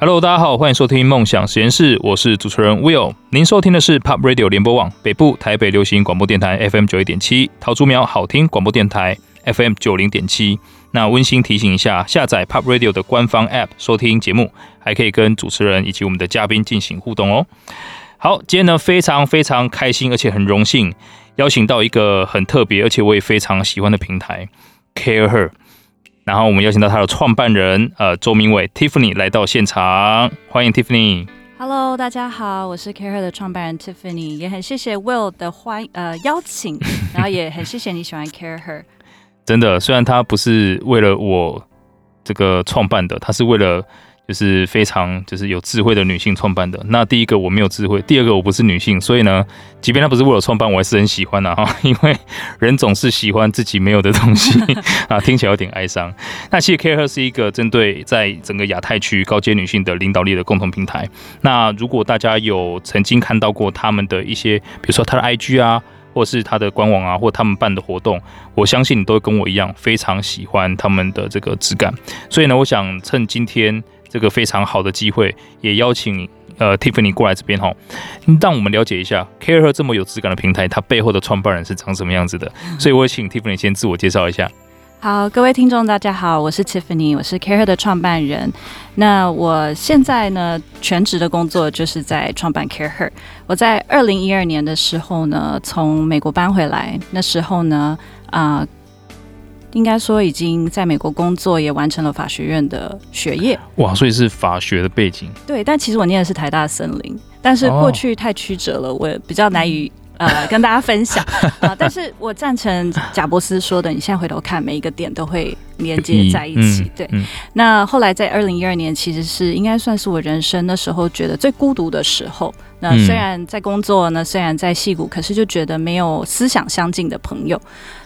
Hello，大家好，欢迎收听梦想实验室，我是主持人 Will。您收听的是 Pop Radio 联播网北部台北流行广播电台 FM 九一点七，桃竹苗好听广播电台 FM 九零点七。那温馨提醒一下，下载 Pop Radio 的官方 App 收听节目，还可以跟主持人以及我们的嘉宾进行互动哦。好，今天呢非常非常开心，而且很荣幸邀请到一个很特别，而且我也非常喜欢的平台 CAREhER。然后我们邀请到他的创办人，呃，周明伟 Tiffany 来到现场，欢迎 Tiffany。Hello，大家好，我是 CAREhER 的创办人 Tiffany，也很谢谢 Will 的欢呃邀请，然后也很谢谢你喜欢 CAREhER。真的，虽然他不是为了我这个创办的，他是为了。就是非常就是有智慧的女性创办的。那第一个我没有智慧，第二个我不是女性，所以呢，即便她不是为了创办，我还是很喜欢的哈。因为人总是喜欢自己没有的东西啊，听起来有点哀伤。那其实 Care 是一个针对在整个亚太区高阶女性的领导力的共同平台。那如果大家有曾经看到过他们的一些，比如说他的 IG 啊，或是他的官网啊，或他们办的活动，我相信你都跟我一样非常喜欢他们的这个质感。所以呢，我想趁今天。这个非常好的机会，也邀请呃 Tiffany 过来这边哈，让我们了解一下 CAREhER 这么有质感的平台，它背后的创办人是长什么样子的。所以，我请 Tiffany 先自我介绍一下。好，各位听众，大家好，我是 Tiffany，我是 CAREhER 的创办人。那我现在呢，全职的工作就是在创办 CAREhER。我在二零一二年的时候呢，从美国搬回来，那时候呢，啊、应该说已经在美国工作，也完成了法学院的学业。哇，所以是法学的背景。对，但其实我念的是台大森林，但是过去太曲折了，我也比较难以呃跟大家分享 啊。但是我赞成贾伯斯说的，你现在回头看每一个点都会连接在一起。嗯、对、嗯，那后来在二零一二年，其实是应该算是我人生那时候觉得最孤独的时候。那虽然在工作呢，虽然在戏骨，可是就觉得没有思想相近的朋友。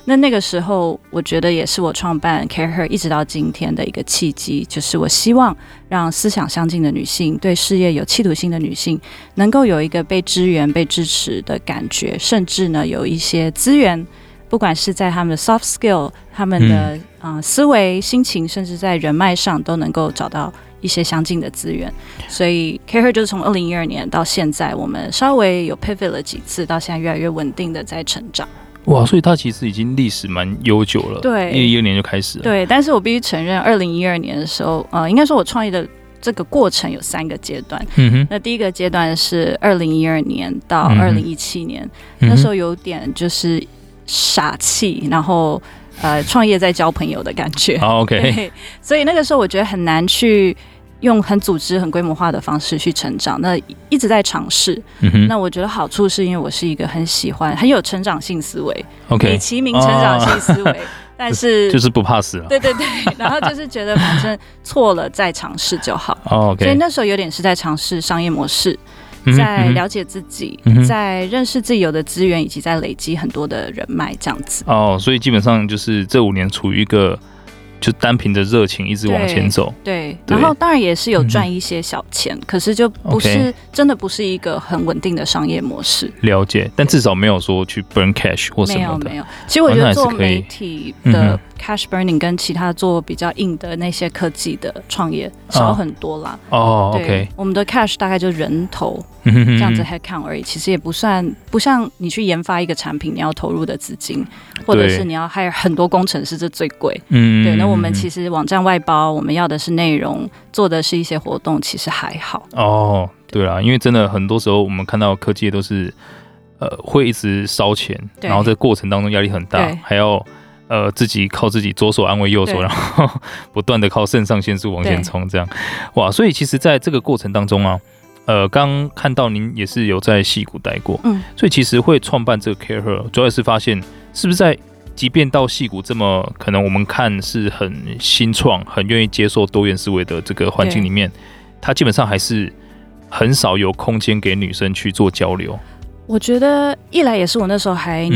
那那个时候，我觉得也是我创办 CAREhER 一直到今天的一个契机，就是我希望让思想相近的女性，对事业有企图心的女性，能够有一个被支援、被支持的感觉，甚至呢有一些资源，不管是在他们的 soft skill、他们的啊、呃、思维、心情，甚至在人脉上，都能够找到。一些相近的资源，所以 CAREhER 就是从二零一二年到现在，我们稍微有 pivot 了几次，到现在越来越稳定的在成长。哇，所以它其实已经历史蛮悠久了，对，一二年就开始了。对，但是我必须承认，二零一二年的时候，呃，应该说我创业的这个过程有三个阶段。嗯哼，那第一个阶段是二零一二年到二零一七年，嗯，那时候有点就是傻气，然后。呃，创业在交朋友的感觉。Oh, OK，所以那个时候我觉得很难去用很组织、很规模化的方式去成长。那一直在尝试。Mm-hmm. 那我觉得好处是因为我是一个很喜欢、很有成长性思维。OK，美其名成长性思维，oh. 但是 就是不怕死了。对对对，然后就是觉得反正错了再尝试就好。Oh, OK，所以那时候有点是在尝试商业模式。在了解自己，在认识自己有的资源，以及在累积很多的人脉，这样子。哦，所以基本上就是这五年处于一个。就单凭着热情一直往前走，对，对，然后当然也是有赚一些小钱，嗯，可是就不是、真的不是一个很稳定的商业模式。了解，但至少没有说去 burn cash 或什么的。没有，没有。其实我觉得做媒体的 cash burning 跟其他做比较硬的那些科技的创业少很多啦。哦，OK，我们的 cash 大概就人头。这样子 head count 而已，其实也不算不像你去研发一个产品，你要投入的资金，或者是你要 hire 很多工程师，这最贵。嗯，对。那我们其实网站外包，我们要的是内容，做的是一些活动，其实还好。哦，对啦，因为真的很多时候我们看到科技都是，呃，会一直烧钱，然后在过程当中压力很大，还要呃自己靠自己左手安慰右手，然后不断的靠肾上腺素往前冲，这样。哇，所以其实在这个过程当中啊。呃，刚看到您也是有在戏谷待过，嗯，所以其实会创办这个 CAREhER，主要是发现是不是在，即便到戏谷这么可能我们看是很新创、很愿意接受多元思维的这个环境里面，它基本上还是很少有空间给女生去做交流。我觉得一来也是我那时候还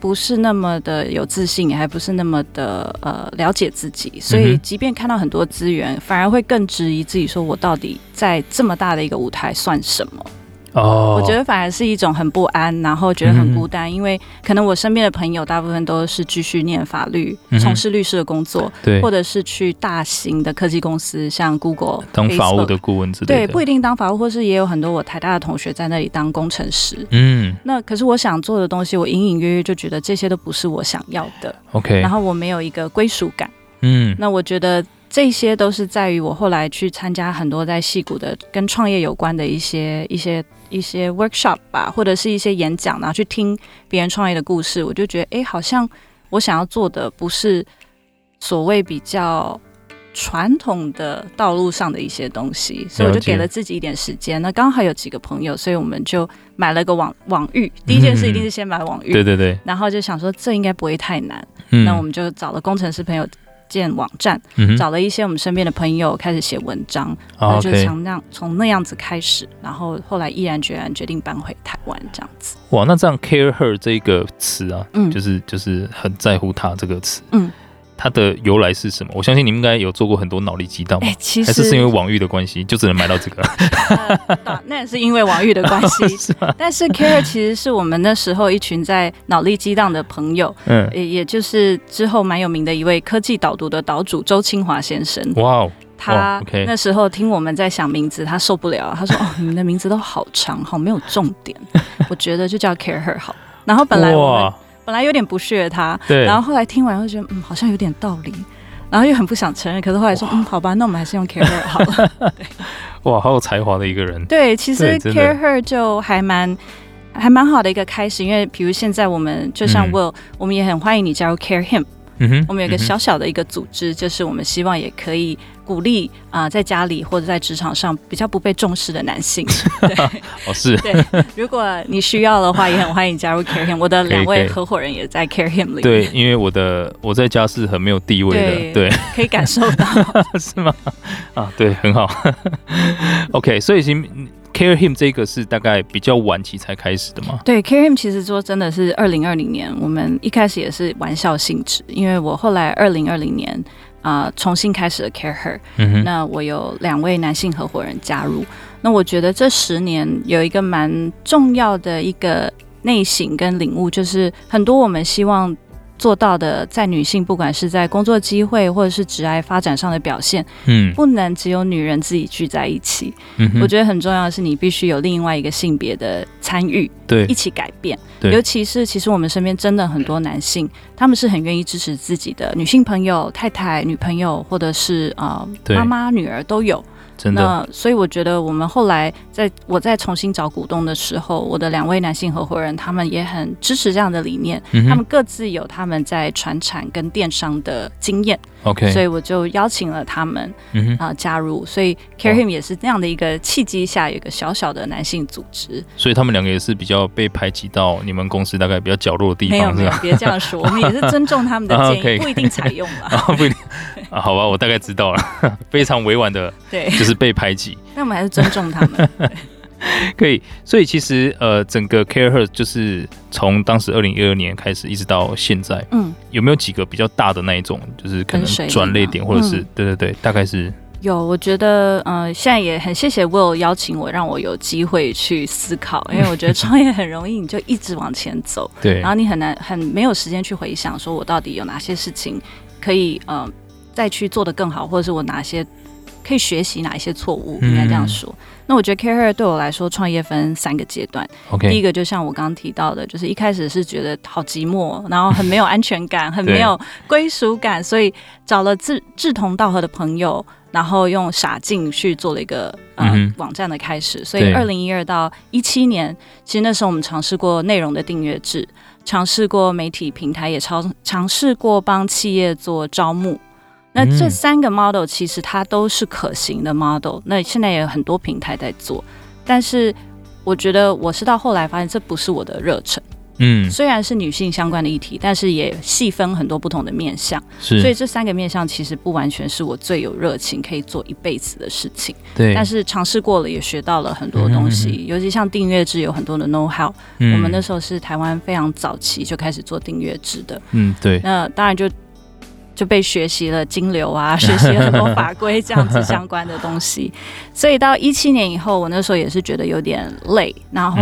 不是那么的有自信，也、嗯、还不是那么的呃了解自己，所以即便看到很多资源，反而会更质疑自己，说我到底在这么大的一个舞台算什么？哦，我觉得反而是一种很不安，然后觉得很孤单，嗯、因为可能我身边的朋友大部分都是继续念法律，从、嗯、事律师的工作，对，或者是去大型的科技公司，像 Google 当法务的顾问之类的。对，不一定当法务，或是也有很多我台大的同学在那里当工程师。嗯，那可是我想做的东西，我隐隐约约就觉得这些都不是我想要的。OK，然后我没有一个归属感。嗯，那我觉得。这些都是在于我后来去参加很多在戏谷的跟创业有关的一些一些一些 workshop 吧，或者是一些演讲，然后去听别人创业的故事，我就觉得，哎，好像我想要做的不是所谓比较传统的道路上的一些东西，所以我就给了自己一点时间。那刚好有几个朋友，所以我们就买了个网网域。第一件事一定是先买网域，对对对。然后就想说这应该不会太难，嗯，那我们就找了工程师朋友。建网站，找了一些我们身边的朋友开始写文章，然后、嗯、就从那样从那样子开始，然后后来毅然决然决定搬回台湾这样子。哇，那这样 care her 这个词啊，嗯，就是就是很在乎他这个词，嗯。它的由来是什么？我相信你们应该有做过很多脑力激荡吧？哎、欸，其实还是是因为网域的关系，就只能买到这个。呃、那也是因为网域的关系。是？但是 Care 其实是我们那时候一群在脑力激荡的朋友，嗯，也也就是之后蛮有名的一位科技导读的岛主周清华先生。哇哦，他那时候听我们在想名字，他受不了，他说：“ 哦，你们的名字都好长，好没有重点，我觉得就叫 Care Her 好。”然后本来我们。本来有点不屑他，对，然后后来听完会觉得，嗯，好像有点道理，然后又很不想承认，可是后来说，嗯，好吧，那我们还是用 Care Her 好了。对，哇，好有才华的一个人。对，其实 Care Her 就还蛮还蛮好的一个开始，因为比如现在我们就像 Will，、嗯、我们也很欢迎你加入 Care Him。嗯哼，我们有一个小小的一个组织，嗯、就是我们希望也可以鼓励啊、呃，在家里或者在职场上比较不被重视的男性。对，哦是。对，如果你需要的话，也很欢迎加入 Care Him。我的两位合伙人也在 Care Him 里。对，因为我的我在家是很没有地位的，对，对可以感受到，是吗？啊，对，很好。OK，所以已经。Care Him 这个是大概比较晚期才开始的吗？对，Care Him 其实说真的是二零二零年，我们一开始也是玩笑性质，因为我后来二零二零年啊、呃、重新开始了 Care Her，嗯哼，那我有两位男性合伙人加入，那我觉得这十年有一个蛮重要的一个内省跟领悟，就是很多我们希望。做到的，在女性不管是在工作机会或者是职爱发展上的表现，嗯，不能只有女人自己聚在一起。嗯，我觉得很重要的是，你必须有另外一个性别的参与，对，一起改变。对，尤其是其实我们身边真的很多男性，他们是很愿意支持自己的女性朋友、太太、女朋友，或者是啊妈妈、女儿都有。真的。那所以我觉得，我们后来在我在重新找股东的时候，我的两位男性合伙人他们也很支持这样的理念。嗯、他们各自有他们在传产跟电商的经验。OK，所以我就邀请了他们啊、嗯呃、加入。所以 Care Him 也是那样的一个契机下，有一个小小的男性组织。所以他们两个也是比较被排挤到你们公司大概比较角落的地方。没有没有，别这样说，我们也是尊重他们的 建议，不一定采用了。不一定啊，好吧，我大概知道了，非常委婉的，对，就是被排挤。那我们还是尊重他们。可以，所以其实呃，整个 Care Her 就是从当时二零一二年开始，一直到现在，嗯，有没有几个比较大的那一种，就是可能转捩点，或者是、嗯、对对对，大概是有。我觉得呃，现在也很谢谢 Will 邀请我，让我有机会去思考，因为我觉得创业很容易，你就一直往前走，对，然后你很难很没有时间去回想，说我到底有哪些事情可以呃再去做的更好，或者是我哪些。可以学习哪一些错误？应该这样说。嗯、那我觉得 Care Her 对我来说，创业分三个阶段。Okay. 第一个就像我刚刚提到的，就是一开始是觉得好寂寞，然后很没有安全感，很没有归属感，所以找了志志同道合的朋友，然后用傻劲去做了一个呃、嗯、网站的开始。所以二零一二到一七年，其实那时候我们尝试过内容的订阅制，尝试过媒体平台，也尝尝试过帮企业做招募。那这三个 model 其实它都是可行的 model，那现在也有很多平台在做，但是我觉得我是到后来发现这不是我的热忱，嗯，虽然是女性相关的议题，但是也细分很多不同的面向，是，所以这三个面向其实不完全是我最有热情可以做一辈子的事情，对，但是尝试过了也学到了很多东西，嗯、尤其像订阅制有很多的 know how，、嗯、我们那时候是台湾非常早期就开始做订阅制的，嗯，对，那当然就。就被学习了金流啊，学习了很多法规这样子相关的东西。所以到一七年以后，我那时候也是觉得有点累，然后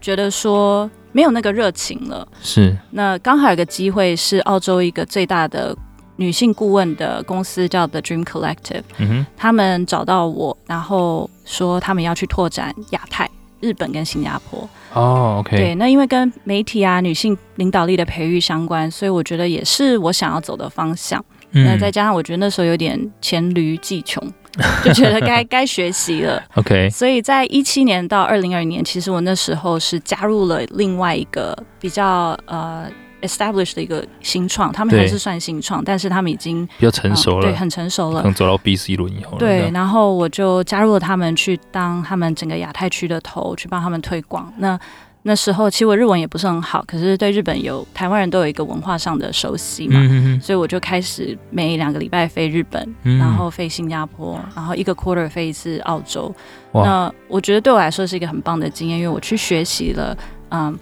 觉得说没有那个热情了。是。那刚好有个机会是澳洲一个最大的。女性顾问的公司叫 The Dream Collective，嗯哼，他们找到我，然后说他们要去拓展亚太、日本跟新加坡。哦，OK，对，那因为跟媒体啊、女性领导力的培育相关，所以我觉得也是我想要走的方向。嗯、那再加上我觉得那时候有点黔驴技穷，就觉得该该学习了。OK，所以在一七年到二零二零年，其实我那时候是加入了另外一个比较呃。Establish 的一个新创，他们还是算新创，但是他们已经比较成熟了，对，很成熟了，可能走到 B、C 轮以后。对，然后我就加入了他们，去当他们整个亚太区的头，去帮他们推广。那那时候其实我日文也不是很好，可是对日本有台湾人都有一个文化上的熟悉嘛，嗯、所以我就开始每两个礼拜飞日本，嗯、然后飞新加坡，然后一个 quarter 飞一次澳洲。那我觉得对我来说是一个很棒的经验，因为我去学习了，嗯。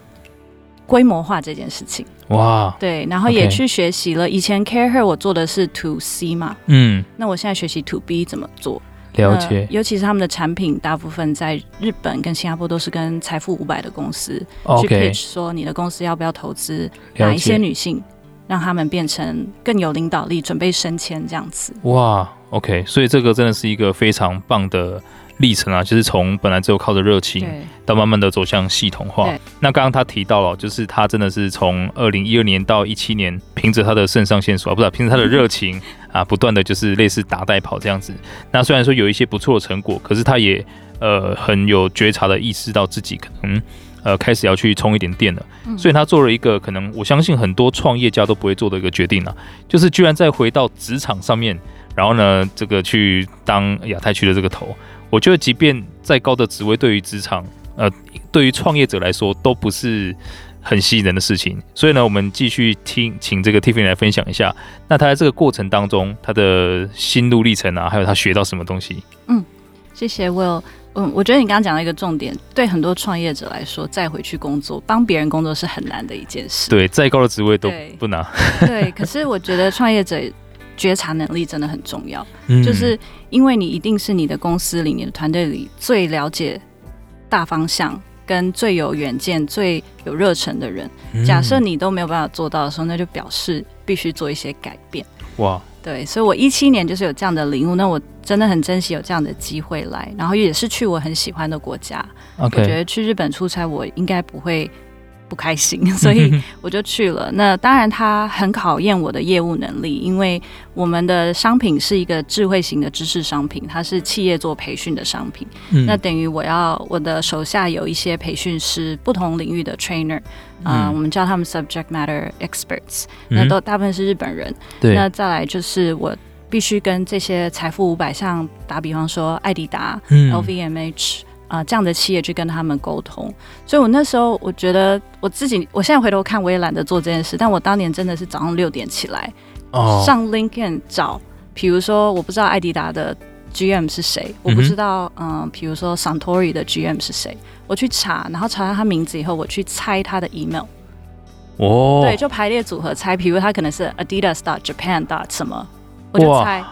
规模化这件事情，哇，对，然后也去学习了。以前 CAREhER 我做的是 To C 嘛，嗯，那我现在学习 To B 怎么做，了解。尤其是他们的产品，大部分在日本跟新加坡都是跟财富五百的公司去 pitch，说你的公司要不要投资哪一些女性，让他们变成更有领导力，准备升迁这样子。哇，OK，所以这个真的是一个非常棒的。历程啊，就是从本来只有靠着热情，到慢慢的走向系统化。那刚刚他提到了，就是他真的是从二零一二年到一七年，凭着他的肾上腺素啊，不是凭着他的热情 啊，不断的就是类似打带跑这样子。那虽然说有一些不错的成果，可是他也呃很有觉察的意识到自己可能呃开始要去充一点电了。所以他做了一个可能我相信很多创业家都不会做的一个决定啊，就是居然再回到职场上面，然后呢这个去当亚太区的这个头。我觉得，即便再高的职位，对于职场，呃，对于创业者来说，都不是很吸引人的事情。所以呢，我们继续听，请这个 Tiffany 来分享一下，那他在这个过程当中，他的心路历程啊，还有他学到什么东西？嗯，谢谢 Will。嗯，我觉得你刚刚讲到一个重点，对很多创业者来说，再回去工作，帮别人工作是很难的一件事。对，再高的职位都不难。对，对，可是我觉得创业者。觉察能力真的很重要，嗯，就是因为你一定是你的公司里、你的团队里最了解大方向、跟最有远见、最有热忱的人。假设你都没有办法做到的时候，那就表示必须做一些改变。哇，对，所以我一七年就是有这样的领悟，那我真的很珍惜有这样的机会来，然后也是去我很喜欢的国家。我觉得去日本出差，我应该不会。不开心，所以我就去了。那当然，它很考验我的业务能力，因为我们的商品是一个智慧型的知识商品，它是企业做培训的商品。嗯、那等于我要我的手下有一些培训师，不同领域的 trainer，啊、呃，我们叫他们 subject matter experts，那都大部分是日本人。对。那再来就是我必须跟这些财富五百，像打比方说艾迪达、嗯、LVMH。啊、呃，这样的企业去跟他们沟通，所以我那时候我觉得我自己，我现在回头看，我也懒得做这件事。但我当年真的是早上六点起来，哦、上 LinkedIn 找，比如说我不知道艾迪达的 GM 是谁，我不知道，嗯，比、呃、如说 Santori 的 GM 是谁，我去查，然后查到他名字以后，我去猜他的 email。哦，对，就排列组合猜，比如他可能是 Adidas dot Japan dot 什么，我就猜。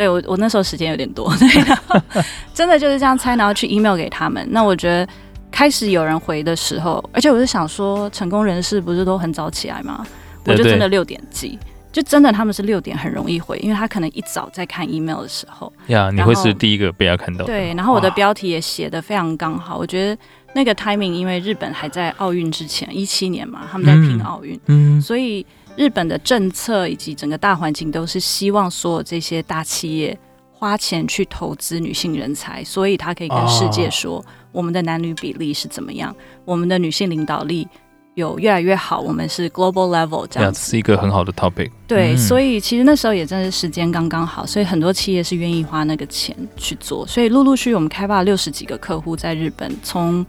对我，我那时候时间有点多，对，然后 真的就是这样猜，然后去 email 给他们。那我觉得开始有人回的时候，而且我是想说，成功人士不是都很早起来吗？我就真的六点记，就真的他们是六点很容易回，因为他可能一早在看 email 的时候，呀，你会是第一个被他看到。对，然后我的标题也写的非常刚好，我觉得那个 timing，因为日本还在奥运之前一七年嘛，他们在拼奥运，嗯，嗯，所以。日本的政策以及整个大环境都是希望所有这些大企业花钱去投资女性人才，所以他可以跟世界说，我们的男女比例是怎么样，我们的女性领导力有越来越好，我们是 global level 这样子，是一个很好的 topic。对，所以其实那时候也真的是时间刚刚好，所以很多企业是愿意花那个钱去做，所以陆陆续续我们开发了六十几个客户在日本，从。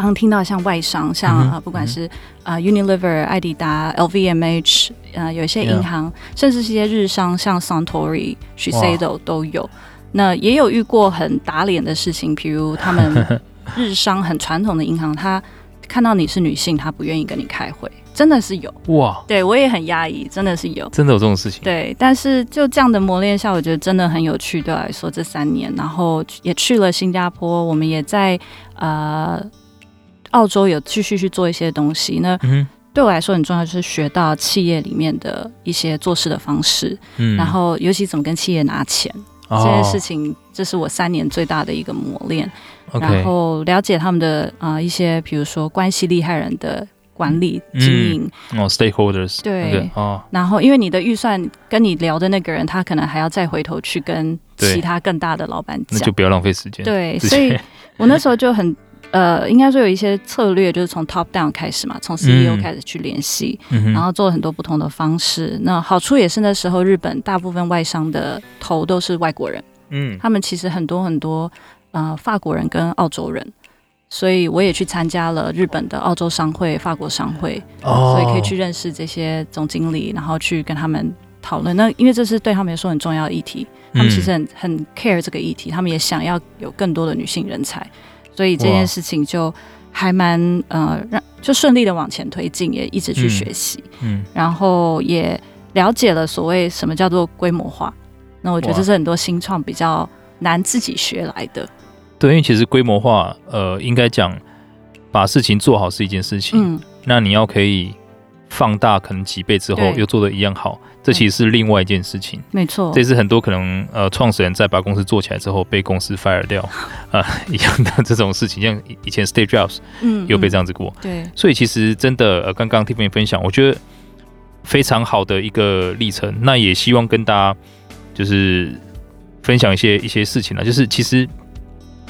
当听到像外商，像啊，不管是啊 Unilever、爱迪达、LVMH，呃，有一些银行，甚至是一些日商，像 Suntory、Shiseido 都有。那也有遇过很打脸的事情，比如他们 日商很传统的银行，他看到你是女性，他不愿意跟你开会。真的是有哇，对我也很压抑，真的是有，真的有这种事情。对，但是就这样的磨练下，我觉得真的很有趣。对我来说，这三年，然后也去了新加坡，我们也在呃澳洲有继续去做一些东西。那对我来说很重要，就是学到企业里面的一些做事的方式，嗯，然后尤其怎么跟企业拿钱、哦、这件事情，这是我三年最大的一个磨练。然后了解他们的啊、呃、一些，比如说关系厉害人的。管理经营。哦，stakeholders。对。哦，然后因为你的预算跟你聊的那个人，他可能还要再回头去跟其他更大的老板讲，那就不要浪费时间。对，所以我那时候就很呃，应该说有一些策略，就是从 top down 开始嘛，从 CEO 开始去联系，嗯、然后做了很多不同的方式。那好处也是那时候日本大部分外商的头都是外国人，嗯，他们其实很多很多呃法国人跟澳洲人。所以我也去参加了日本的澳洲商会、法国商会，oh. 所以可以去认识这些总经理，然后去跟他们讨论。那因为这是对他们来说很重要的议题，他们其实很很 care 这个议题，他们也想要有更多的女性人才，所以这件事情就还蛮呃让就顺利的往前推进，也一直去学习，嗯，然后也了解了所谓什么叫做规模化。那我觉得这是很多新创比较难自己学来的。对，因为其实规模化，呃，应该讲把事情做好是一件事情，嗯，那你要可以放大可能几倍之后又做的一样好，这其实是另外一件事情。没错，这是很多可能呃创始人在把公司做起来之后被公司 fire 掉 啊、呃、一样的这种事情，像以前 Steve Jobs 嗯有被这样子过，对，所以其实真的呃刚刚 Tiffany 分享，我觉得非常好的一个历程。那也希望跟大家就是分享一些一些事情呢，就是其实。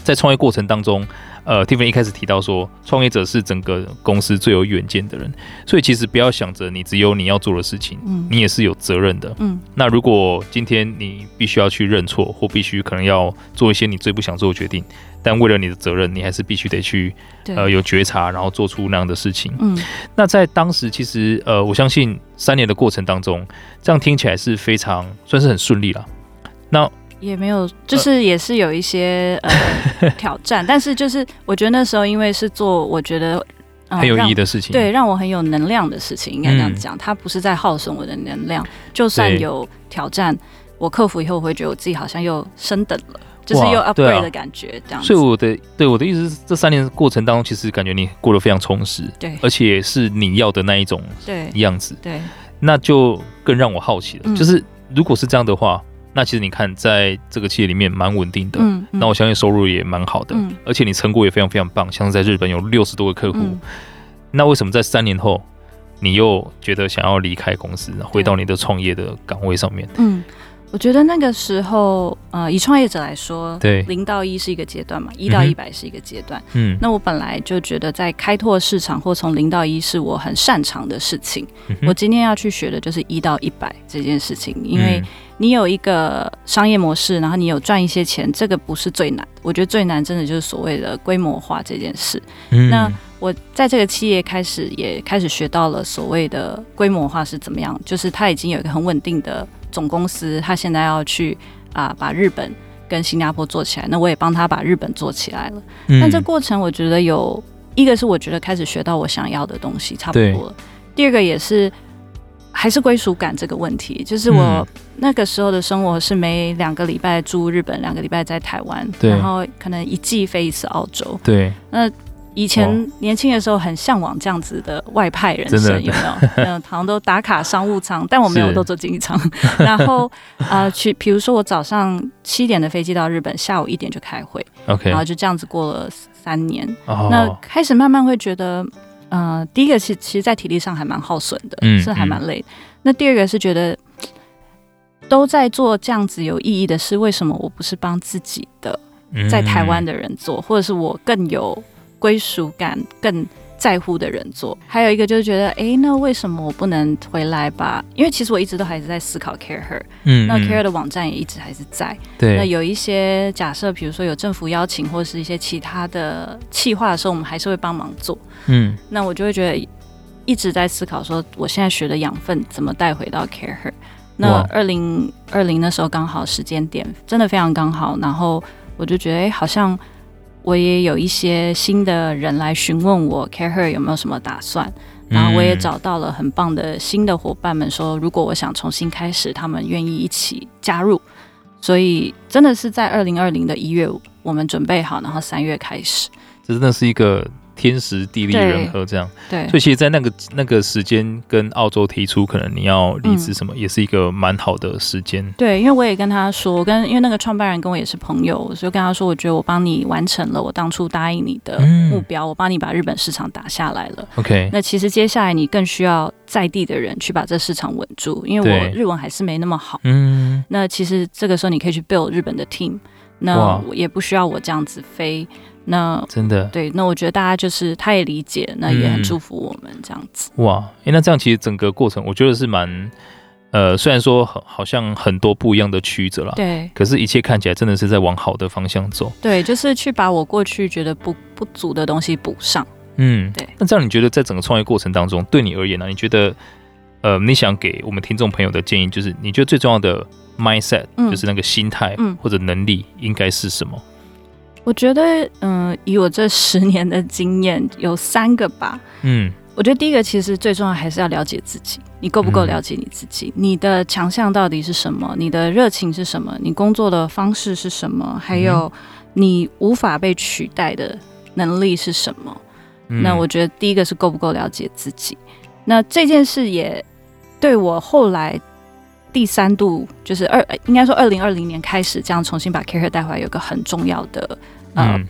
在创业过程当中，呃，Tiffany 一开始提到说，创业者是整个公司最有远见的人，所以其实不要想着你只有你要做的事情，嗯，你也是有责任的，嗯。那如果今天你必须要去认错，或必须可能要做一些你最不想做的决定，但为了你的责任，你还是必须得去，呃，有觉察，然后做出那样的事情，嗯。那在当时，其实，呃，我相信三年的过程当中，这样听起来是非常算是很顺利了。那也没有，就是也是有一些呃，呃 挑战，但是就是我觉得那时候因为是做我觉得、呃、很有意义的事情，对，让我很有能量的事情，应该这样讲，它不是在耗损我的能量，就算有挑战，我克服以后，我会觉得我自己好像又升等了，就是又 upgrade 的感觉，这样。所以我的对我的意思是，这三年的过程当中，其实感觉你过得非常充实，对，而且是你要的那一种对。样子，对，对，那就更让我好奇了，嗯、就是如果是这样的话。那其实你看，在这个企业里面蛮稳定的，嗯，嗯，那我相信收入也蛮好的，嗯，而且你成果也非常非常棒，像是在日本有六十多个客户，嗯，那为什么在三年后你又觉得想要离开公司，回到你的创业的岗位上面？嗯。我觉得那个时候，呃，以创业者来说，对，零到一是一个阶段嘛，一到一百是一个阶段。嗯，那我本来就觉得，在开拓市场或从零到一是我很擅长的事情。嗯。我今天要去学的就是一到一百这件事情，因为你有一个商业模式，然后你有赚一些钱，这个不是最难。我觉得最难真的就是所谓的规模化这件事。嗯，那我在这个企业开始也开始学到了所谓的规模化是怎么样，就是它已经有一个很稳定的。总公司他现在要去啊、呃，把日本跟新加坡做起来，那我也帮他把日本做起来了。嗯、但这过程我觉得有一个是我觉得开始学到我想要的东西差不多了。第二个也是还是归属感这个问题，就是我那个时候的生活是每两个礼拜住日本，两个礼拜在台湾，然后可能一季飞一次澳洲。对，那。以前年轻的时候很向往这样子的外派人生，有没有？嗯，好像都打卡商务舱，但我没有 都坐经济舱。然后啊、呃，去比如说我早上七点的飞机到日本，下午一点就开会，OK，然后就这样子过了三年。Oh. 那开始慢慢会觉得，呃，第一个其其实，在体力上还蛮耗损的，嗯，是还蛮累、嗯。那第二个是觉得都在做这样子有意义的事，为什么我不是帮自己的在台湾的人做，或者是我更有？归属感更在乎的人做，还有一个就是觉得，哎、欸，那为什么我不能回来吧？因为其实我一直都还是在思考 CAREhER，嗯，那 CAREhER 的网站也一直还是在。对，那有一些假设，比如说有政府邀请或者是一些其他的企划的时候，我们还是会帮忙做。嗯，那我就会觉得一直在思考，说我现在学的养分怎么带回到 CAREhER。那二零二零的时候刚好时间点真的非常刚好，然后我就觉得，哎、欸，好像。我也有一些新的人来询问我 CAREhER 有没有什么打算，然后我也找到了很棒的新的伙伴们，说如果我想重新开始，他们愿意一起加入。所以真的是在二零二零的一月，我们准备好，然后三月开始。这真的是一个。天时地利人和，这样对，所以其实，在那个那个时间跟澳洲提出，可能你要离职什么，也是一个蛮好的时间。嗯。对，因为我也跟他说，我跟因为那个创办人跟我也是朋友，所以跟他说，我觉得我帮你完成了我当初答应你的目标，嗯、我帮你把日本市场打下来了。OK，那其实接下来你更需要在地的人去把这市场稳住，因为我日文还是没那么好。嗯，那其实这个时候你可以去 build 日本的 team，那我也不需要我这样子飞。那真的对，那我觉得大家就是他也理解，那也很祝福我们这样子。嗯、哇，哎、欸，那这样其实整个过程，我觉得是蛮呃，虽然说很好像很多不一样的曲折啦，对，可是一切看起来真的是在往好的方向走。对，就是去把我过去觉得不不足的东西补上。嗯，对。那这样你觉得在整个创业过程当中，对你而言呢、啊？你觉得呃，你想给我们听众朋友的建议，就是你觉得最重要的 mindset，、嗯、就是那个心态或者能力应该是什么？我觉得，嗯，以我这十年的经验，有三个吧。嗯，我觉得第一个其实最重要还是要了解自己，你够不够了解你自己？嗯、你的强项到底是什么？你的热情是什么？你工作的方式是什么？还有你无法被取代的能力是什么？嗯、那我觉得第一个是够不够了解自己。那这件事也对我后来。第三度就是二，应该说二零二零年开始这样重新把 CAREhER 带回来，有个很重要的呃，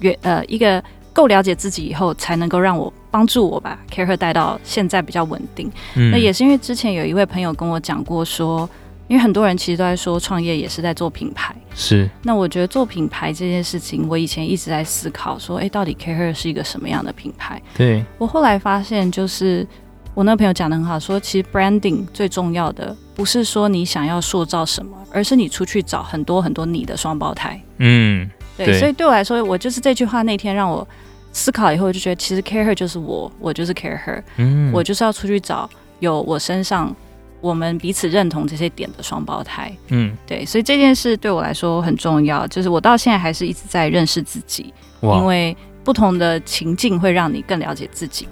越、嗯、呃一个够了解自己以后，才能够让我帮助我把 CAREhER 带到现在比较稳定。嗯、那也是因为之前有一位朋友跟我讲过说，因为很多人其实都在说创业也是在做品牌，是。那我觉得做品牌这件事情，我以前一直在思考说，哎、欸，到底 CAREhER 是一个什么样的品牌？对。我后来发现就是。我那个朋友讲的很好，说其实 branding 最重要的不是说你想要塑造什么，而是你出去找很多很多你的双胞胎。嗯，对，对，所以对我来说，我就是这句话那天让我思考以后，我就觉得其实 CAREhER 就是我，我就是 CAREhER。嗯，我就是要出去找有我身上我们彼此认同这些点的双胞胎。嗯，对，所以这件事对我来说很重要，就是我到现在还是一直在认识自己，哇因为不同的情境会让你更了解自己。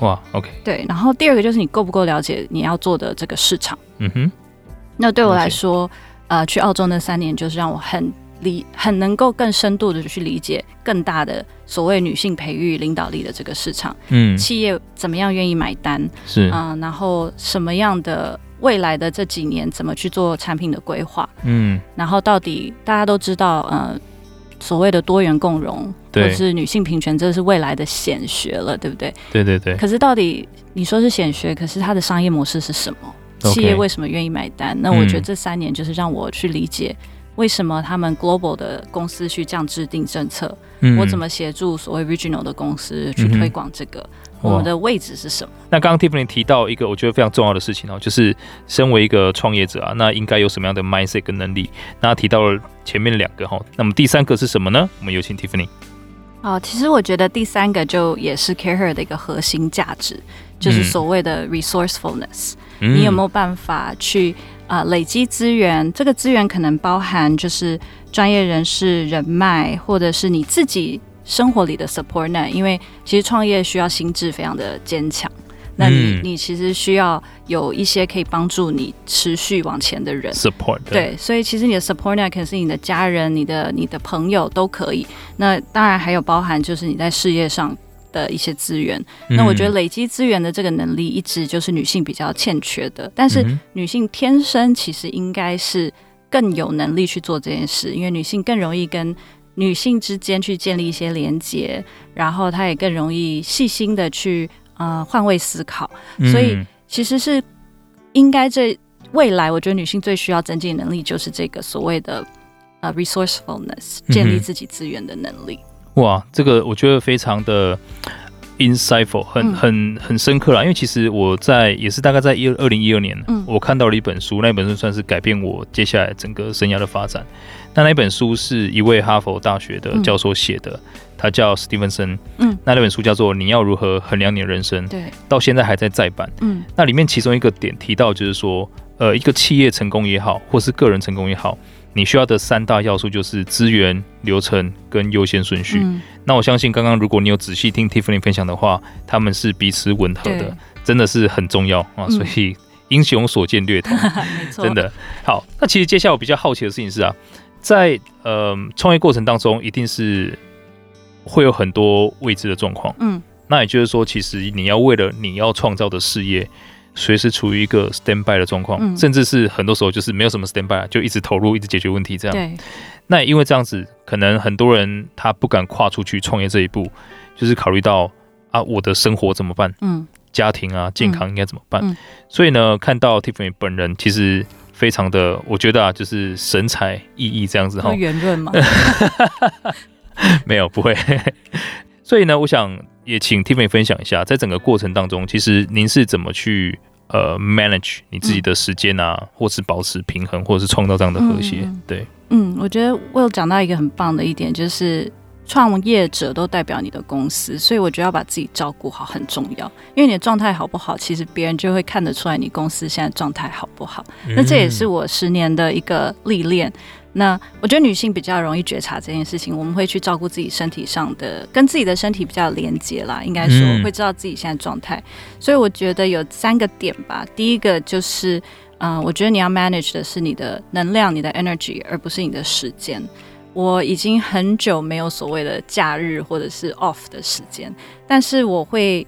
哇，OK，对，然后第二个就是你够不够了解你要做的这个市场？嗯哼，那对我来说，呃，去澳洲那三年就是让我很理，很能够更深度的去理解更大的所谓女性培育领导力的这个市场。嗯，企业怎么样愿意买单？是啊、呃，然后什么样的未来的这几年怎么去做产品的规划？嗯，然后到底大家都知道，呃。所谓的多元共融，或者是女性平权，这是未来的显学了，对不对？对对对。可是到底你说是显学，可是它的商业模式是什么企业为什么愿意买单？那我觉得这三年就是让我去理解为什么他们 global 的公司去这样制定政策，嗯、我怎么协助所谓 regional 的公司去推广这个。嗯我们的位置是什么？那刚刚 Tiffany 提到一个我觉得非常重要的事情哦，就是身为一个创业者啊，那应该有什么样的 mindset 跟能力？那提到了前面两个哈，那么第三个是什么呢？我们有请 Tiffany。哦，其实我觉得第三个就也是 CAREhER 的一个核心价值，就是所谓的 resourcefulness。嗯、你有没有办法去啊、呃、累积资源？这个资源可能包含就是专业人士、人脉，或者是你自己。生活里的 support net，因为其实创业需要心智非常的坚强，那你、嗯、你其实需要有一些可以帮助你持续往前的人 support。对，所以其实你的 support net 可能是你的家人、你的你的朋友都可以。那当然还有包含就是你在事业上的一些资源。嗯、那我觉得累积资源的这个能力一直就是女性比较欠缺的，但是女性天生其实应该是更有能力去做这件事，因为女性更容易跟。女性之间去建立一些连接，然后她也更容易细心的去呃换位思考，嗯、所以其实是应该这未来，我觉得女性最需要增进能力就是这个所谓的呃 resourcefulness，建立自己资源的能力。哇，这个我觉得非常的 insightful，很很很深刻啦。因为其实我在也是大概在一二零一二年，嗯、我看到了一本书，那本书算是改变我接下来整个生涯的发展。那那本书是一位哈佛大学的教授写的，嗯、他叫史蒂芬森。嗯，那那本书叫做《你要如何衡量你的人生》。对，到现在还在再版。嗯，那里面其中一个点提到就是说，呃，一个企业成功也好，或是个人成功也好，你需要的三大要素就是资源、流程跟优先顺序。嗯、那我相信，刚刚如果你有仔细听 Tiffany 分享的话，他们是彼此吻合的，真的是很重要啊。所以英雄所见略同，嗯、真的好。那其实接下来我比较好奇的事情是啊，在呃创业过程当中，一定是会有很多未知的状况。嗯，那也就是说，其实你要为了你要创造的事业。随时处于一个 stand by 的状况，嗯、甚至是很多时候就是没有什么 stand by，就一直投入，一直解决问题这样。对。那因为这样子，可能很多人他不敢跨出去创业这一步，就是考虑到啊，我的生活怎么办？嗯。家庭啊，健康应该怎么办？嗯嗯、所以呢，看到 Tiffany 本人其实非常的，我觉得啊，就是神采奕奕这样子哈。圆润吗？没有，不会。所以呢，我想也请 Tiffany 分享一下，在整个过程当中，其实您是怎么去呃 manage 你自己的时间啊，嗯、或是保持平衡，或者是创造这样的和谐？嗯、对，嗯，我觉得我有讲到一个很棒的一点，就是创业者都代表你的公司，所以我觉得要把自己照顾好很重要，因为你的状态好不好，其实别人就会看得出来你公司现在状态好不好。嗯、那这也是我十年的一个历练。那我觉得女性比较容易觉察这件事情，我们会去照顾自己身体上的，跟自己的身体比较连接啦，应该说会知道自己现在状态。所以我觉得有三个点吧。第一个就是，嗯、我觉得你要 manage 的是你的能量、你的 energy，而不是你的时间。我已经很久没有所谓的假日或者是 off 的时间，但是我会，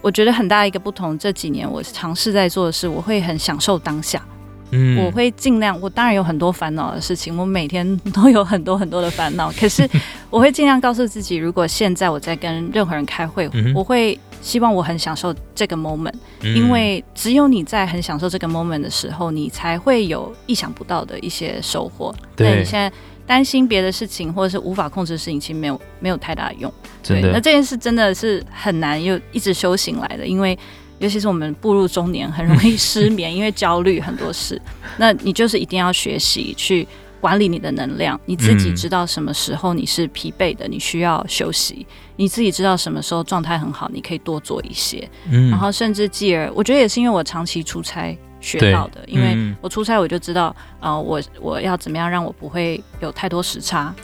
我觉得很大一个不同。这几年我尝试在做的是，我会很享受当下。嗯，我会尽量。我当然有很多烦恼的事情，我每天都有很多很多的烦恼。可是我会尽量告诉自己，如果现在我在跟任何人开会，嗯、我会希望我很享受这个 moment，、嗯、因为只有你在很享受这个 moment 的时候，你才会有意想不到的一些收获。那，你现在担心别的事情或者是无法控制的事情，其实没有没有太大的用。对，那这件事真的是很难又一直修行来的，因为。尤其是我们步入中年，很容易失眠，因为焦虑很多事。那你就是一定要学习去管理你的能量，你自己知道什么时候你是疲惫的，你需要休息；你自己知道什么时候状态很好，你可以多做一些。然后甚至继而，我觉得也是因为我长期出差学到的，因为我出差我就知道，呃，我我要怎么样让我不会有太多时差。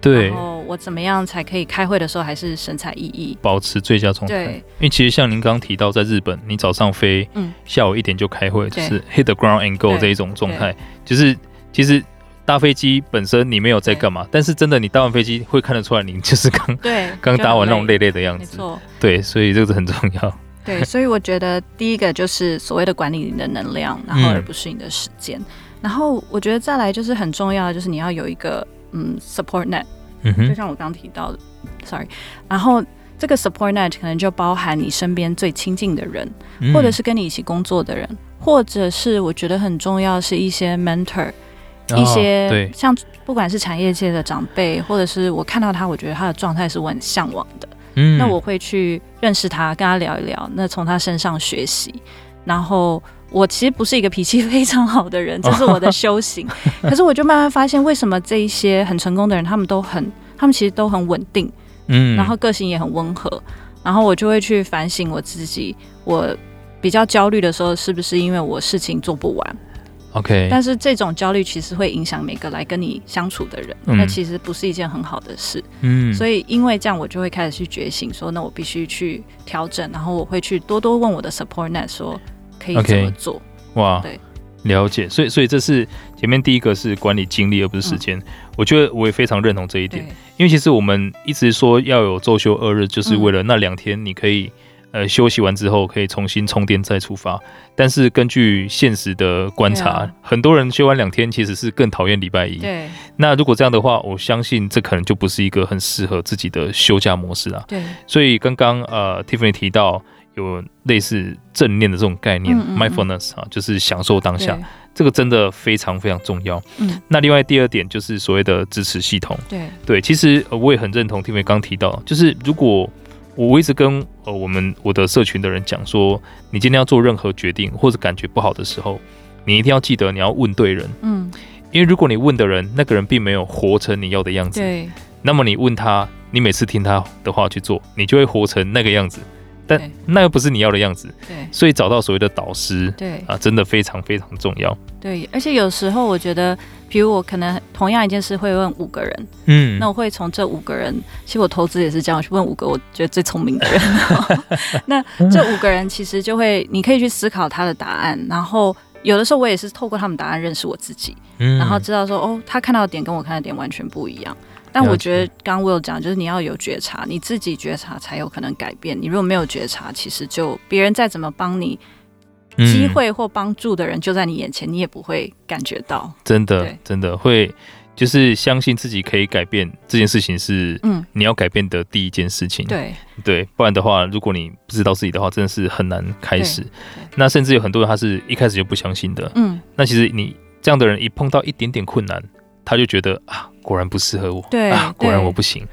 对，然后我怎么样才可以开会的时候还是神采奕奕，保持最佳状态？对，因为其实像您刚刚提到，在日本，你早上飞，嗯，下午一点就开会，就是 hit the ground and go 这一种状态，就是其实搭飞机本身你没有在干嘛，但是真的你搭完飞机会看得出来，你就是刚对 刚搭完那种累累的样子，没错，对，所以这个是很重要。对，所以我觉得第一个就是所谓的管理你的能量，然后而不是你的时间，然后我觉得再来就是很重要的，就是你要有一个。嗯，support net，嗯哼，就像我刚刚提到的，sorry，然后这个 support net 可能就包含你身边最亲近的人，嗯、或者是跟你一起工作的人，或者是我觉得很重要是一些 mentor，、哦、一些像不管是产业界的长辈，或者是我看到他，我觉得他的状态是我很向往的，嗯，那我会去认识他，跟他聊一聊，那从他身上学习，然后。我其实不是一个脾气非常好的人，这是我的修行。可是我就慢慢发现，为什么这一些很成功的人，他们都很，他们其实都很稳定，嗯，然后个性也很温和。然后我就会去反省我自己，我比较焦虑的时候，是不是因为我事情做不完？OK。但是这种焦虑其实会影响每个来跟你相处的人，嗯、那其实不是一件很好的事。嗯，所以因为这样，我就会开始去觉醒，说那我必须去调整，然后我会去多多问我的 support net 说。可以怎么做？Okay. 哇，对，了解。所以，所以这是前面第一个是管理精力，而不是时间。嗯、我觉得我也非常认同这一点，因为其实我们一直说要有周休二日，就是为了那两天你可以、嗯、呃休息完之后可以重新充电再出发。但是根据现实的观察，啊、很多人休完两天其实是更讨厌礼拜一。对，那如果这样的话，我相信这可能就不是一个很适合自己的休假模式啊。对，所以刚刚呃 Tiffany 提到。有类似正念的这种概念，mindfulness 啊，就是享受当下，这个真的非常非常重要。嗯，那另外第二点就是所谓的支持系统。对对，其实我也很认同 Tiffany 刚提到，就是如果我一直跟呃我们我的社群的人讲说，你今天要做任何决定或者感觉不好的时候，你一定要记得你要问对人。嗯，因为如果你问的人那个人并没有活成你要的样子，对，那么你问他，你每次听他的话去做，你就会活成那个样子。但那又不是你要的样子。对，所以找到所谓的导师，对啊，真的非常非常重要。对，而且有时候我觉得，比如我可能同样一件事会问五个人，嗯，那我会从这五个人，其实我投资也是这样，我去问五个我觉得最聪明的人，那这五个人其实就会，你可以去思考他的答案，然后有的时候我也是透过他们答案认识我自己，嗯，然后知道说，哦，他看到的点跟我看的点完全不一样。但我觉得刚刚 Will 讲，就是你要有觉察，你自己觉察才有可能改变。你如果没有觉察，其实就别人再怎么帮你，机会或帮助的人就在你眼前，你也不会感觉到。真的，真的会，就是相信自己可以改变这件事情是，嗯，你要改变的第一件事情。对对，不然的话，如果你不知道自己的话，真的是很难开始。那甚至有很多人他是一开始就不相信的。嗯，那其实你这样的人一碰到一点点困难，他就觉得啊。果然不适合我，对啊，果然我不行，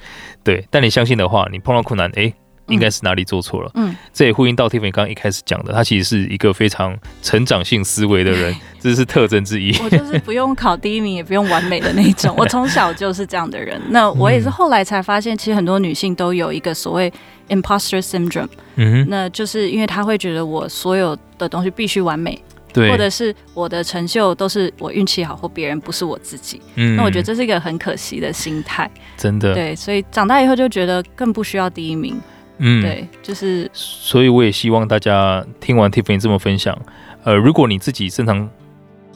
对。但你相信的话，你碰到困难，哎、欸，应该是哪里做错了。嗯，这也呼应到 Tiffany 刚刚一开始讲的，他其实是一个非常成长性思维的人，这是特征之一。我就是不用考第一名，也不用完美的那种，我从小就是这样的人。那我也是后来才发现，其实很多女性都有一个所谓 imposter syndrome，嗯哼，那就是因为她会觉得我所有的东西必须完美。对，或者是我的成就都是我运气好，或别人不是我自己。嗯，那我觉得这是一个很可惜的心态。真的，对，所以长大以后就觉得更不需要第一名。嗯，对，就是。所以我也希望大家听完 Tiffany 这么分享，呃，如果你自己正常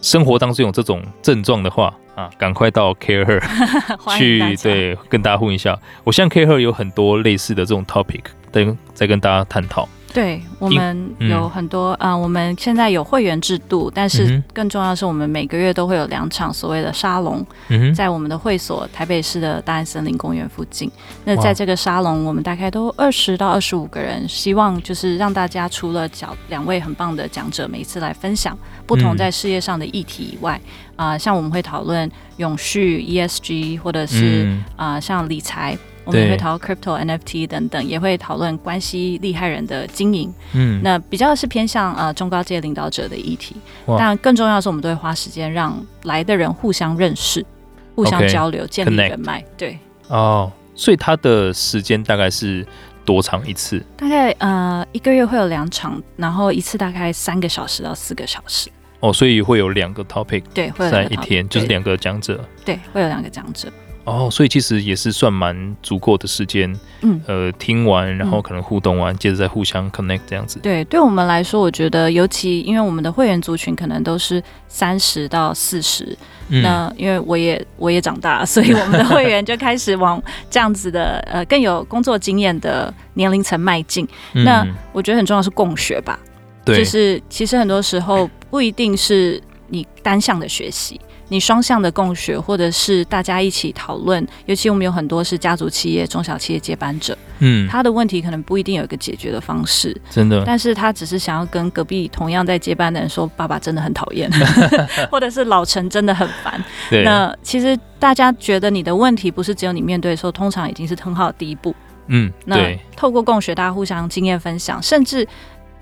生活当中有这种症状的话啊，赶快到 CAREhER 去，对，跟大家混一下。我相信 CAREhER 有很多类似的这种 topic，等再跟大家探讨。对，我们有很多啊、嗯呃，我们现在有会员制度，但是更重要的是，我们每个月都会有两场所谓的沙龙，嗯、在我们的会所台北市的大安森林公园附近。那在这个沙龙，我们大概都二十到二十五个人，希望就是让大家除了讲两位很棒的讲者，每一次来分享不同在事业上的议题以外，啊、像我们会讨论永续 ESG，或者是啊、嗯。呃，像理财。我们也会讨论 crypto、NFT 等等，也会讨论关系厉害人的经营。嗯，那比较是偏向呃中高阶领导者的议题。但更重要的是，我们都会花时间让来的人互相认识、互相交流、okay, 建立人脉。对。哦，所以他的时间大概是多长一次？大概呃一个月会有两场，然后一次大概三个小时到四个小时。哦，所以会有两个 topic。对，会有在一天就是两个讲者。对，会有两个讲者。哦，所以其实也是算蛮足够的时间，嗯，呃，听完然后可能互动完，嗯、接着再互相 connect 这样子。对，对我们来说，我觉得尤其因为我们的会员族群可能都是三十到四十、嗯，那因为我也我也长大，所以我们的会员就开始往这样子的 呃更有工作经验的年龄层迈进。那我觉得很重要是共学吧，对，就是其实很多时候不一定是你单向的学习。你双向的共学，或者是大家一起讨论，尤其我们有很多是家族企业、中小企业接班者，嗯，他的问题可能不一定有一个解决的方式，真的，但是他只是想要跟隔壁同样在接班的人说，爸爸真的很讨厌，或者是老陈真的很烦。对，那其实大家觉得你的问题不是只有你面对的时候，通常已经是很好的第一步。嗯，那透过共学，大家互相经验分享，甚至。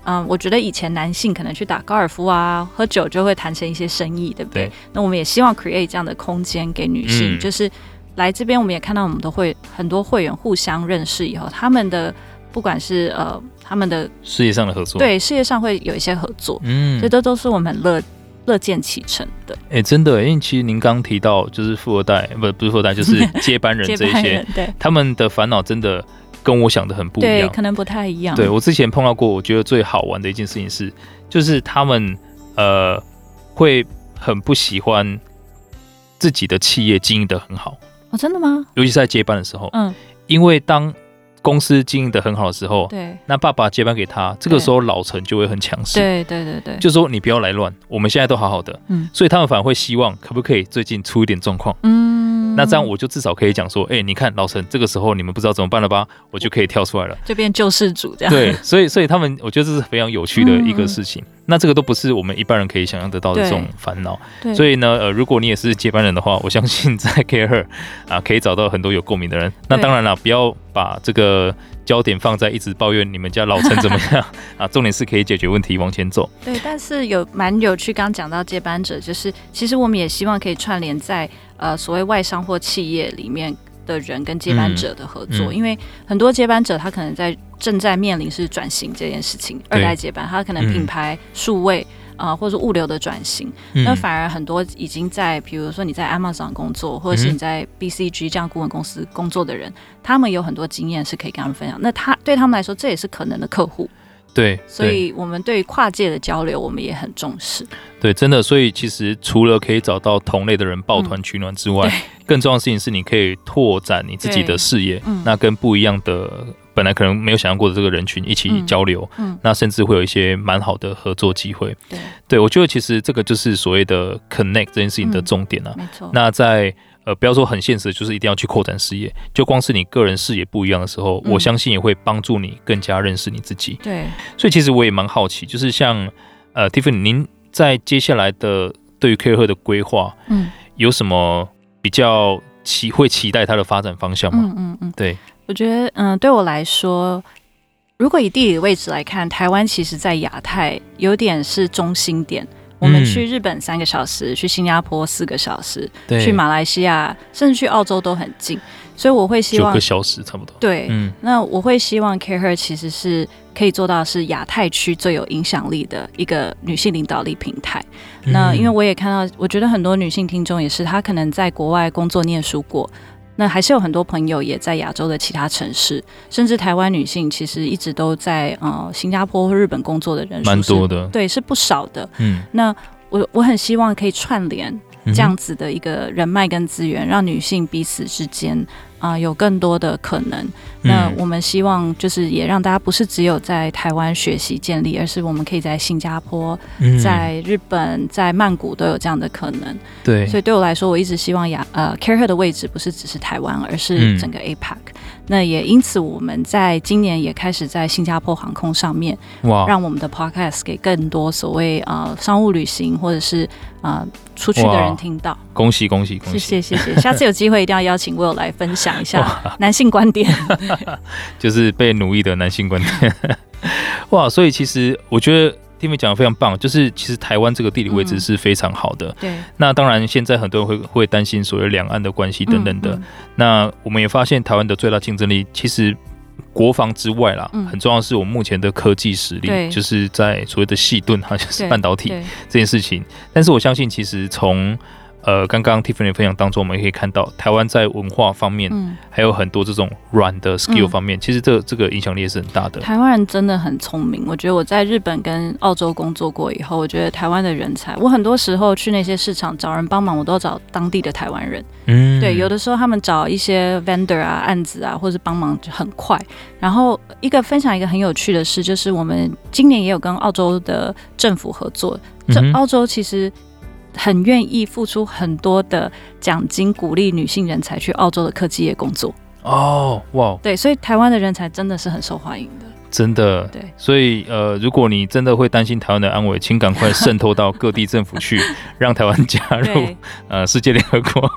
嗯，我觉得以前男性可能去打高尔夫啊、喝酒就会谈成一些生意，对不对？对，那我们也希望 create 这样的空间给女性，嗯，就是来这边，我们也看到我们的会很多会员互相认识以后，他们的不管是呃他们的事业上的合作，对，事业上会有一些合作，嗯，这都都是我们乐乐见其成的。哎，欸，真的，因为其实您刚提到就是富二代，不不是富二代，就是 接班人这一些，对，他们的烦恼真的。跟我想的很不一样，对，可能不太一样。对，我之前碰到过，我觉得最好玩的一件事情是，就是他们呃会很不喜欢自己的企业经营的很好。哦，真的吗？尤其是在接班的时候，嗯，因为当公司经营的很好的时候，对，那爸爸接班给他，这个时候老陈就会很强势，对对对对，就说你不要来乱，我们现在都好好的，嗯，所以他们反而会希望可不可以最近出一点状况，嗯。那这样我就至少可以讲说，哎、欸，你看老陈，这个时候你们不知道怎么办了吧？我就可以跳出来了，就变救世主这样。对，所以所以他们，我觉得这是非常有趣的一个事情。嗯、那这个都不是我们一般人可以想象得到的这种烦恼。所以呢，呃，如果你也是接班人的话，我相信在 CAREhER 啊，可以找到很多有共鸣的人。那当然了，不要把这个。焦点放在一直抱怨你们家老陈怎么样 啊？重点是可以解决问题往前走。对，但是有蛮有趣，刚讲到接班者，就是其实我们也希望可以串联在呃所谓外商或企业里面的人跟接班者的合作，嗯嗯、因为很多接班者他可能在正在面临是转型这件事情，二代接班他可能品牌数位啊、或者物流的转型，嗯、那反而很多已经在比如说你在 Amazon 工作，或者是你在 BCG 这样顾问公司工作的人，他们有很多经验是可以跟他们分享。那他对他们来说，这也是可能的客户。对，所以我们对于跨界的交流，我们也很重视。对，真的，所以其实除了可以找到同类的人抱团取暖之外，嗯、更重要的事情是你可以拓展你自己的视野，嗯、那跟不一样的本来可能没有想象过的这个人群一起交流，嗯，嗯那甚至会有一些蛮好的合作机会。对，对我觉得其实这个就是所谓的 connect 这件事情的重点啊。没错。那在呃，不要说很现实，就是一定要去扩展视野。就光是你个人视野不一样的时候，嗯、我相信也会帮助你更加认识你自己。对，所以其实我也蛮好奇，就是像呃，Tiffany，您在接下来的对于 CAREhER 的规划，嗯，有什么比较期会期待它的发展方向吗？嗯嗯嗯，对，我觉得嗯、呃，对我来说，如果以地理位置来看，台湾其实在亚太有点是中心点。我们去日本三个小时，去新加坡四个小时，去马来西亚甚至去澳洲都很近，所以我会希望九个小时差不多。对，嗯，那我会希望 CAREhER 其实是可以做到是亚太区最有影响力的一个女性领导力平台。那因为我也看到，我觉得很多女性听众也是，她可能在国外工作念书过。那还是有很多朋友也在亚洲的其他城市，甚至台湾女性其实一直都在呃新加坡或日本工作的人数蛮多的，对，是不少的。嗯，那我我很希望可以串联这样子的一个人脉跟资源，嗯、让女性彼此之间。啊、呃，有更多的可能。那我们希望就是也让大家不是只有在台湾学习建立，而是我们可以在新加坡、嗯、在日本、在曼谷都有这样的可能。对，所以对我来说，我一直希望亚呃 CAREhER 的位置不是只是台湾，而是整个 APAC。嗯、那也因此，我们在今年也开始在新加坡航空上面，哇，让我们的 Podcast 给更多所谓呃商务旅行或者是啊、呃、出去的人听到。恭喜恭喜恭喜！谢谢谢谢，下次有机会一定要邀请 Will 来分享。一下 男性观点，就是被奴役的男性观点。哇，所以其实我觉得 Tiffany 讲的非常棒，就是其实台湾这个地理位置是非常好的。对，那当然现在很多人会会担心所谓两岸的关系等等的。那我们也发现台湾的最大竞争力，其实国防之外啦，很重要是我们目前的科技实力，就是在所谓的细盾哈，就是半导体这件事情。但是我相信，其实从呃，刚刚 Tiffany 分享当中，我们也可以看到，台湾在文化方面，嗯，还有很多这种软的 skill 方面，嗯、其实这这个影响力也是很大的。台湾人真的很聪明，我觉得我在日本跟澳洲工作过以后，我觉得台湾的人才，我很多时候去那些市场找人帮忙，我都找当地的台湾人。嗯，对，有的时候他们找一些 vendor 啊、案子啊，或是帮忙就很快。然后一个分享一个很有趣的事，就是我们今年也有跟澳洲的政府合作，这澳洲其实。很愿意付出很多的奖金，鼓励女性人才去澳洲的科技业工作。哦，哇，对，所以台湾的人才真的是很受欢迎的，真的。对，所以呃，如果你真的会担心台湾的安危，请赶快渗透到各地政府去，让台湾加入呃世界联合国。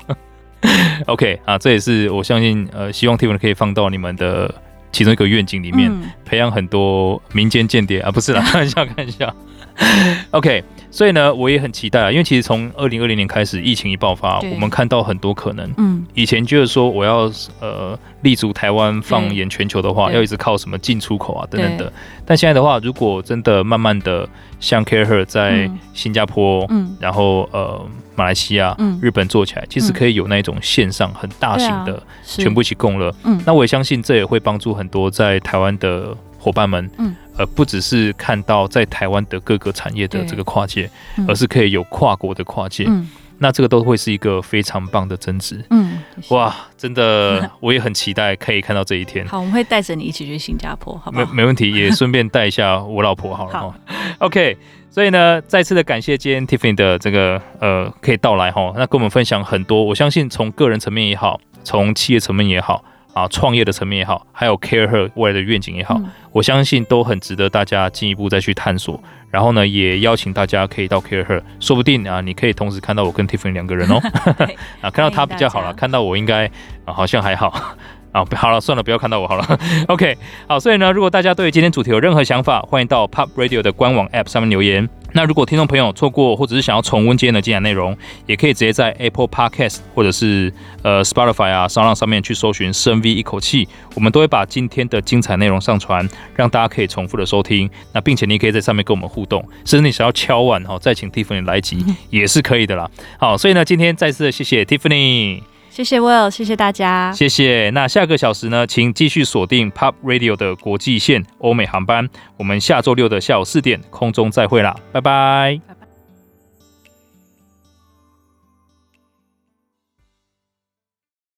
OK 啊，这也是我相信呃，希望 Tiffany 可以放到你们的其中一个愿景里面，嗯、培养很多民间间谍啊，不是啦，开玩笑，开玩笑。OK。所以呢，我也很期待啊，因为其实从二零二零年开始，疫情一爆发，我们看到很多可能。嗯，以前就是说我要呃立足台湾，放眼全球的话，要一直靠什么进出口啊等等的。但现在的话，如果真的慢慢的像 CAREhER 在新加坡，嗯，然后呃马来西亚、嗯、日本做起来，其实可以有那种线上很大型的，全部一起供了。嗯，那我也相信这也会帮助很多在台湾的伙伴们。嗯。呃，不只是看到在台湾的各个产业的这个跨界，嗯、而是可以有跨国的跨界，嗯、那这个都会是一个非常棒的增值。嗯，哇，真的，我也很期待可以看到这一天。好，我们会带着你一起去新加坡，好？没没问题，也 顺便带一下我老婆好了。好，OK。所以呢，再次的感谢今天 Tiffany 的这个呃可以到来哈，那跟我们分享很多。我相信从个人层面也好，从企业层面也好。啊，创业的层面也好，还有 CAREhER 未来的愿景也好，嗯、我相信都很值得大家进一步再去探索。然后呢，也邀请大家可以到 CAREhER，说不定啊，你可以同时看到我跟 Tiffany 两个人哦。对 啊，看到他比较好了，看到我应该啊好像还好 啊。好了，算了，不要看到我好了。OK，好，所以呢，如果大家对今天主题有任何想法，欢迎到 POP Radio 的官网 App 上面留言。那如果听众朋友错过或者是想要重温今天的精彩内容，也可以直接在 Apple Podcast 或者是呃 Spotify 啊、s o u n 上面去搜寻“深 V 一口气”，我们都会把今天的精彩内容上传，让大家可以重复的收听。那并且你可以在上面跟我们互动，甚至你想要敲碗哈，再请 Tiffany 来集也是可以的啦。好，所以呢，今天再次的谢谢 Tiffany。谢谢 Will，谢谢大家，谢谢。那下个小时呢，请继续锁定 Pop Radio 的国际线欧美航班。我们下周六的下午四点空中再会啦，拜拜。